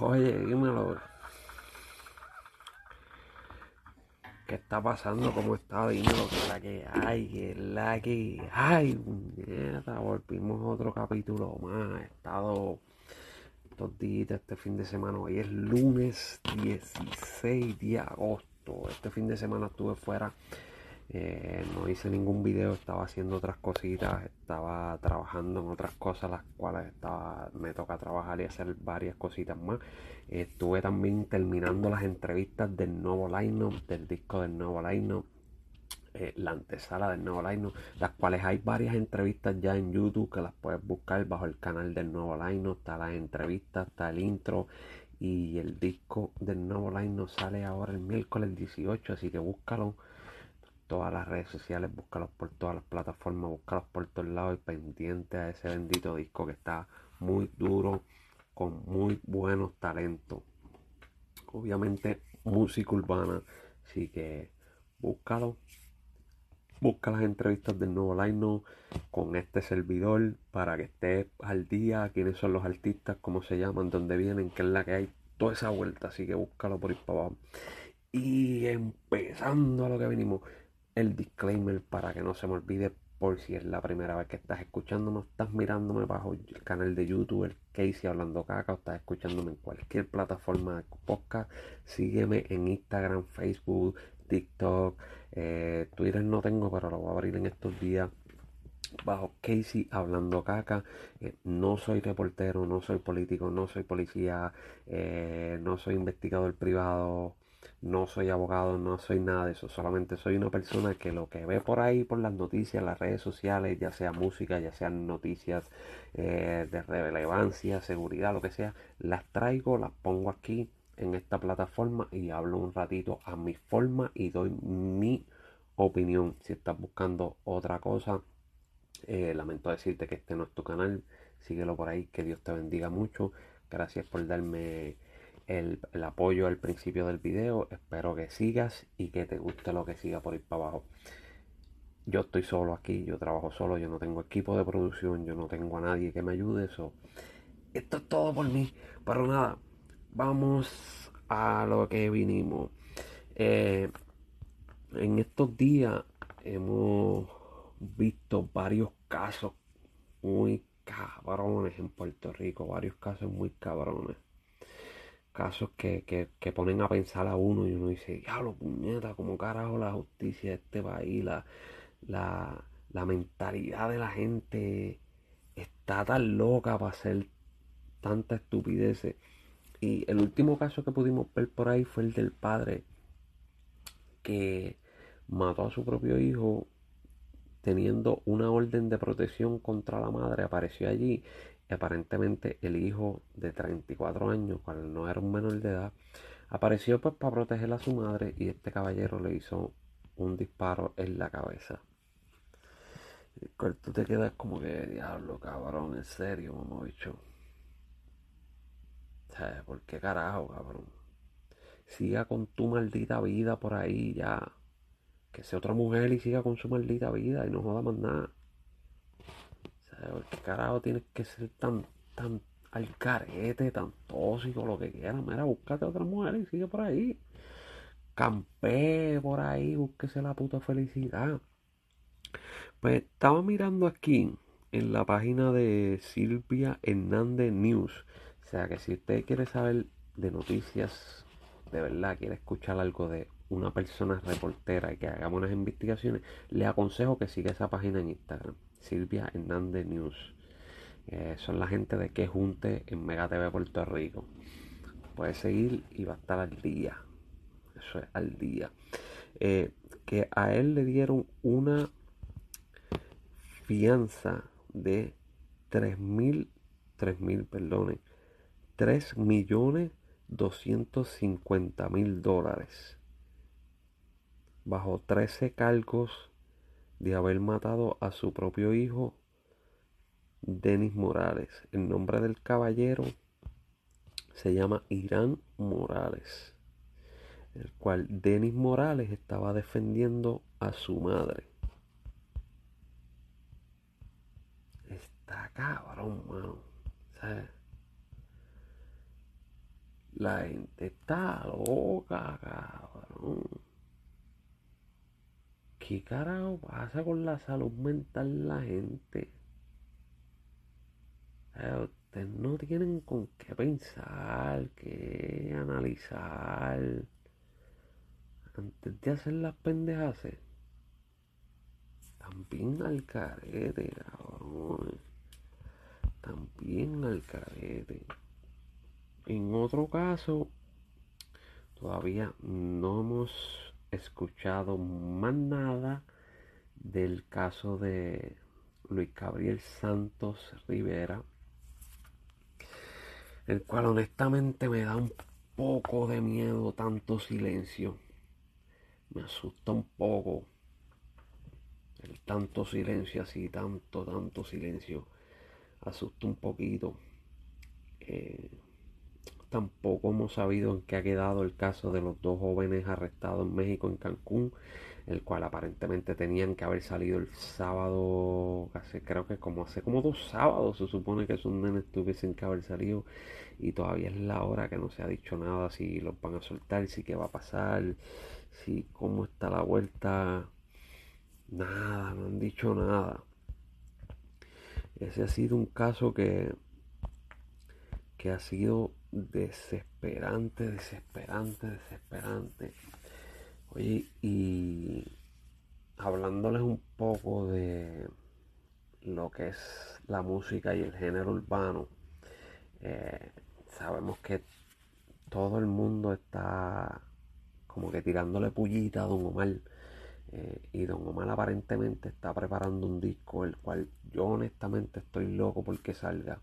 Oye, dímelo. ¿Qué está pasando? ¿Cómo está? Dímelo, que la que hay, que la que hay. Mierda, volvimos otro capítulo más. He estado estos días, este fin de semana. Hoy es lunes 16 de agosto. Este fin de semana estuve fuera eh, no hice ningún video, estaba haciendo otras cositas, estaba trabajando en otras cosas, las cuales estaba, me toca trabajar y hacer varias cositas más. estuve también terminando las entrevistas del nuevo line del disco del nuevo line eh, la antesala del nuevo line las cuales hay varias entrevistas ya en YouTube que las puedes buscar bajo el canal del nuevo line está la entrevista, está el intro y el disco del nuevo line sale ahora el miércoles 18, así que búscalo todas las redes sociales, búscalos por todas las plataformas, búscalos por todos lados y pendiente a ese bendito disco que está muy duro, con muy buenos talentos. Obviamente música urbana, así que búscalo. Busca las entrevistas del nuevo line con este servidor para que estés al día, quiénes son los artistas, cómo se llaman, dónde vienen, qué es la que hay, toda esa vuelta, así que búscalo por ir para abajo. Y empezando a lo que venimos, el disclaimer para que no se me olvide por si es la primera vez que estás escuchándome, estás mirándome bajo el canal de YouTube, el Casey Hablando Caca, o estás escuchándome en cualquier plataforma de podcast, sígueme en Instagram, Facebook, TikTok, eh, Twitter no tengo, pero lo voy a abrir en estos días bajo Casey hablando caca. Eh, no soy reportero, no soy político, no soy policía, eh, no soy investigador privado, no soy abogado, no soy nada de eso, solamente soy una persona que lo que ve por ahí, por las noticias, las redes sociales, ya sea música, ya sean noticias eh, de relevancia, seguridad, lo que sea, las traigo, las pongo aquí en esta plataforma y hablo un ratito a mi forma y doy mi opinión. Si estás buscando otra cosa, eh, lamento decirte que este no es tu canal, síguelo por ahí, que Dios te bendiga mucho. Gracias por darme el, apoyo al principio del video. Espero que sigas y que te guste lo que siga por ir para abajo. Yo estoy solo aquí, yo trabajo solo, yo no tengo equipo de producción, yo no tengo a nadie que me ayude. Eso. Esto es todo por mí. Pero nada, vamos a lo que vinimos. Eh, en estos días hemos visto varios casos muy cabrones en Puerto Rico, varios casos muy cabrones casos que, ponen a pensar a uno y uno dice, diablo, puñeta, como carajo la justicia de este país, la, la, mentalidad de la gente está tan loca para hacer tanta estupidez. Y el último caso que pudimos ver por ahí fue el del padre que mató a su propio hijo teniendo una orden de protección contra la madre, apareció allí aparentemente el hijo de 34 años, cual no era un menor de edad, apareció pues para proteger a su madre y este caballero le hizo un disparo en la cabeza. Tú te quedas como que, diablo, cabrón, en serio, mamá bicho. ¿Por qué carajo, cabrón? Siga con tu maldita vida por ahí ya. Que sea otra mujer y siga con su maldita vida y no joda más nada. ¿Qué carajo tienes que ser tan, tan al carete, tan tóxico, lo que quieras? Mira, búscate otra mujer y sigue por ahí. Campé por ahí, búsquese la puta felicidad. Pues estaba mirando aquí en la página de Silvia Hernández News. O sea que si usted quiere saber de noticias, de verdad, quiere escuchar algo de una persona reportera y que hagamos unas investigaciones, le aconsejo que siga esa página en Instagram. Silvia Hernández News. Eh, son la gente de que junte en Mega TV Puerto Rico. Puede seguir y va a estar al día. Eso es al día. Eh, que a él le dieron una fianza de 3 mil, 3 mil, perdone, 3 millones 250 mil dólares. Bajo 13 cargos de haber matado a su propio hijo, Denis Morales. El nombre del caballero se llama Irán Morales, el cual Denis Morales estaba defendiendo a su madre. Está cabrón, mano. La gente está loca, cabrón. ¿Qué carajo pasa con la salud mental de la gente? ustedes no tienen con qué pensar, qué analizar antes de hacer las pendejas. También al carete, cabrón. También al carete. En otro caso, todavía no hemos escuchado más nada del caso de Luis Gabriel Santos Rivera, el cual honestamente me da un poco de miedo tanto silencio. Me asusta un poco el tanto silencio así, tanto, tanto silencio. Asusta un poquito. Eh, tampoco hemos sabido en qué ha quedado el caso de los dos jóvenes arrestados en México, en Cancún, el cual aparentemente tenían que haber salido el sábado, hace, creo que como hace como dos sábados se supone que esos nenes tuviesen que haber salido y todavía es la hora que no se ha dicho nada si los van a soltar, si qué va a pasar, si cómo está la vuelta, nada, no han dicho nada. Ese ha sido un caso que, que ha sido desesperante, desesperante, desesperante. Oye, y hablándoles un poco de lo que es la música y el género urbano, eh, sabemos que todo el mundo está como que tirándole pullita a Don Omar. Eh, y Don Omar aparentemente está preparando un disco, el cual yo honestamente estoy loco porque salga.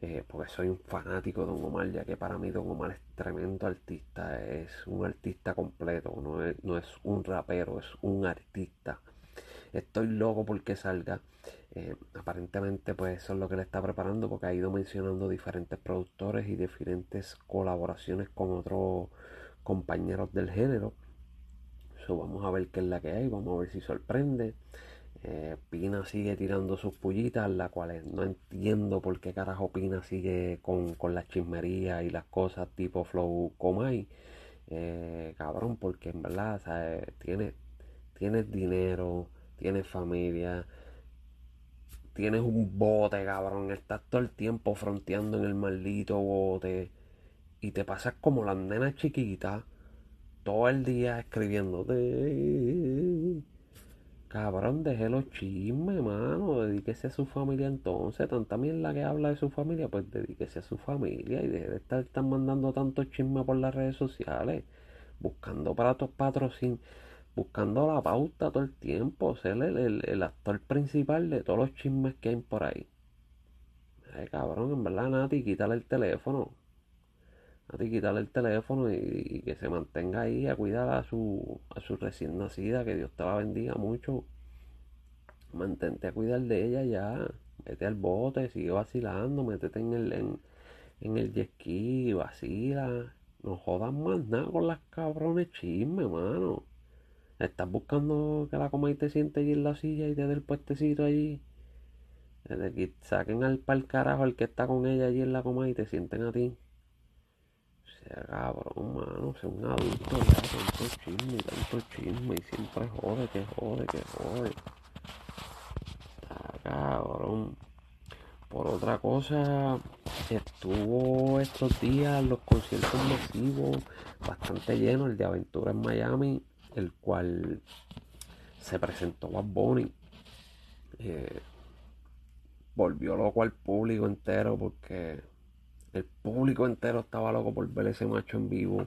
Eh, porque soy un fanático de Don Omar, ya que para mí Don Omar es tremendo artista, es un artista completo, no es, no es un rapero, es un artista. Estoy loco porque salga. Eh, aparentemente pues eso es lo que le está preparando porque ha ido mencionando diferentes productores y diferentes colaboraciones con otros compañeros del género. vamos a ver qué es la que hay, vamos a ver si sorprende. Eh, Pina sigue tirando sus pullitas, las cuales no entiendo por qué carajo Pina sigue con, con las chismerías y las cosas tipo Flow Comay. Eh, cabrón, porque en verdad tienes, dinero, tienes familia, tienes un bote, cabrón, estás todo el tiempo fronteando en el maldito bote y te pasas como las nenas chiquitas todo el día escribiéndote Cabrón, deje los chismes, mano. Dedíquese a su familia entonces. Tanta la que habla de su familia, pues dedíquese a su familia y deje de estar, mandando tantos chismes por las redes sociales. Buscando para tus patrocinios. Buscando la pauta todo el tiempo. Ser el, actor principal de todos los chismes que hay por ahí. Ay, cabrón, en verdad, Nati, quítale el teléfono. Nati, quítale el teléfono y, que se mantenga ahí a cuidar a su, a su recién nacida. Que Dios te la bendiga mucho. Mantente a cuidar de ella ya. Vete al bote, sigue vacilando, métete en el, en, el jet ski, vacila. No jodas más nada con las cabrones chismes, mano. Estás buscando que la coma y te siente allí en la silla y te dé el puestecito allí. Saquen al pal carajo al que está con ella allí en la coma y te sienten a ti. Sea, cabrón, mano, sea un adulto ya, tanto chisme, tanto chisme y siempre jode, que jode, que jode. Cabrón. Por otra cosa, estuvo estos días los conciertos masivos bastante llenos, el de Aventura en Miami, el cual se presentó Bad Bunny. Eh, volvió loco al público entero porque el público entero estaba loco por ver ese macho en vivo.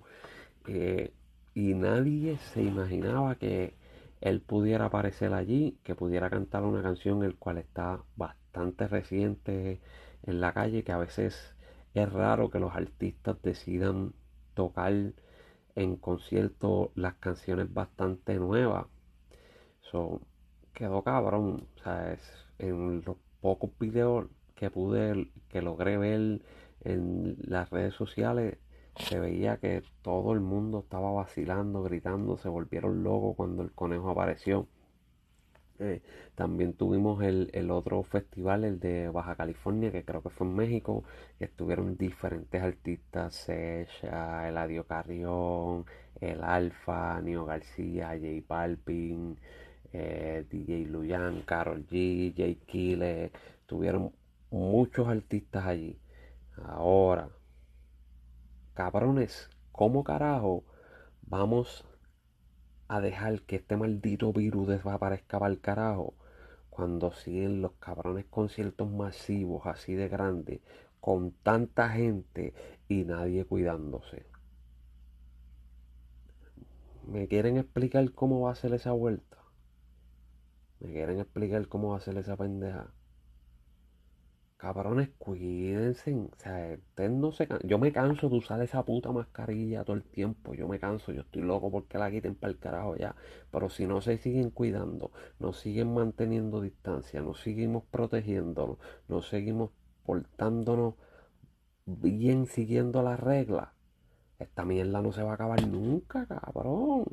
Eh, y nadie se imaginaba que él pudiera aparecer allí, que pudiera cantar una canción el cual está bastante reciente en la calle, que a veces es raro que los artistas decidan tocar en concierto las canciones bastante nuevas. So, quedó cabrón. O sea, en los pocos videos que pude, que logré ver en las redes sociales, se veía que todo el mundo estaba vacilando, gritando, se volvieron locos cuando el conejo apareció. Eh, también tuvimos el, el, otro festival, el de Baja California, que creo que fue en México, que estuvieron diferentes artistas, Secha, Eladio Carrión, El Alfa, Nio García, J Balvin, eh, DJ Luyan, Carol G, J Kille, tuvieron muchos artistas allí. Ahora, cabrones, ¿cómo carajo vamos a dejar que este maldito virus desaparezca para el carajo cuando siguen los cabrones conciertos masivos así de grandes con tanta gente y nadie cuidándose? ¿Me quieren explicar cómo va a ser esa vuelta? ¿Me quieren explicar cómo va a ser esa pendeja? Cabrones, cuídense. O sea, no se Yo me canso de usar esa puta mascarilla todo el tiempo. Yo me canso. Yo estoy loco porque la quiten para el carajo ya. Pero si no se siguen cuidando, nos siguen manteniendo distancia, nos seguimos protegiéndonos, nos seguimos portándonos bien siguiendo las reglas, esta mierda no se va a acabar nunca, cabrón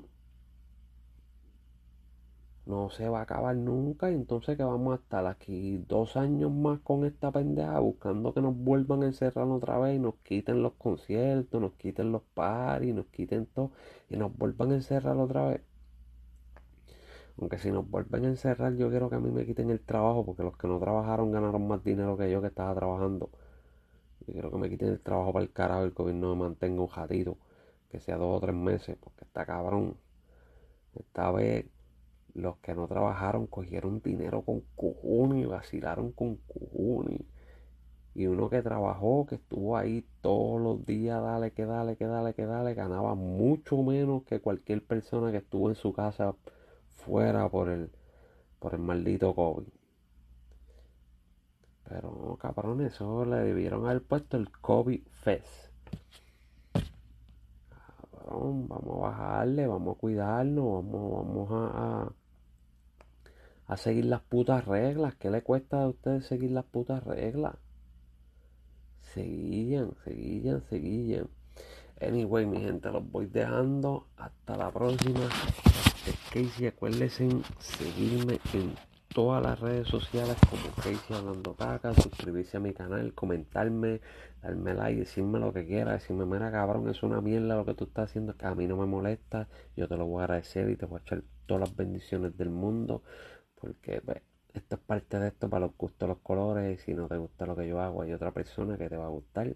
no se va a acabar nunca y entonces que vamos a estar aquí dos años más con esta pendeja buscando que nos vuelvan a encerrar otra vez y nos quiten los conciertos, nos quiten los paris, nos quiten todo y nos vuelvan a encerrar otra vez. Aunque si nos vuelven a encerrar yo quiero que a mí me quiten el trabajo porque los que no trabajaron ganaron más dinero que yo que estaba trabajando. Yo quiero que me quiten el trabajo para el carajo, el gobierno me mantenga un jatito, que sea dos o tres meses, porque está cabrón. Esta vez los que no trabajaron cogieron dinero con cojones vacilaron con cojones. Y uno que trabajó, que estuvo ahí todos los días, dale, que dale, que dale, que dale, ganaba mucho menos que cualquier persona que estuvo en su casa fuera por el, por el maldito COVID. Pero no, cabrón, eso le debieron haber puesto el COVID Fest. Cabrón, vamos a bajarle, vamos a cuidarnos, vamos, vamos a seguir las putas reglas. ¿Qué le cuesta a ustedes seguir las putas reglas? Seguían, seguían, seguían. Anyway, mi gente, los voy dejando. Hasta la próxima. Es Casey, acuérdense en seguirme en todas las redes sociales como Casey Hablando Caca, suscribirse a mi canal, comentarme, darme like, decirme lo que quiera, decirme, mira cabrón, es una mierda lo que tú estás haciendo, que a mí no me molesta, yo te lo voy a agradecer y te voy a echar todas las bendiciones del mundo. Porque pues, esto es parte de esto para los gustos, los colores. Y si no te gusta lo que yo hago, hay otra persona que te va a gustar.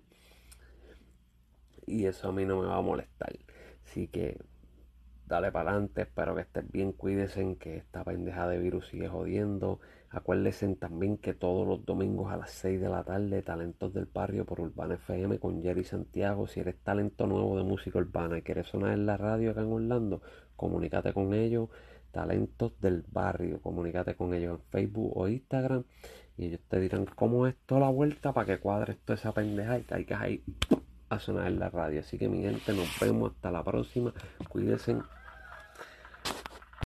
Y eso a mí no me va a molestar. Así que dale para adelante. Espero que estés bien. Cuídense que esta pendeja de virus sigue jodiendo. Acuérdense también que todos los domingos a las 6 de la tarde, Talentos del Barrio por Urbana FM con Jerry Santiago. Si eres talento nuevo de música urbana y quieres sonar en la radio acá en Orlando, comunícate con ellos talentos del barrio. Comunícate con ellos en Facebook o Instagram y ellos te dirán cómo es toda la vuelta para que cuadres toda esa pendeja y caigas ahí a sonar en la radio. Así que mi gente, nos vemos hasta la próxima. Cuídense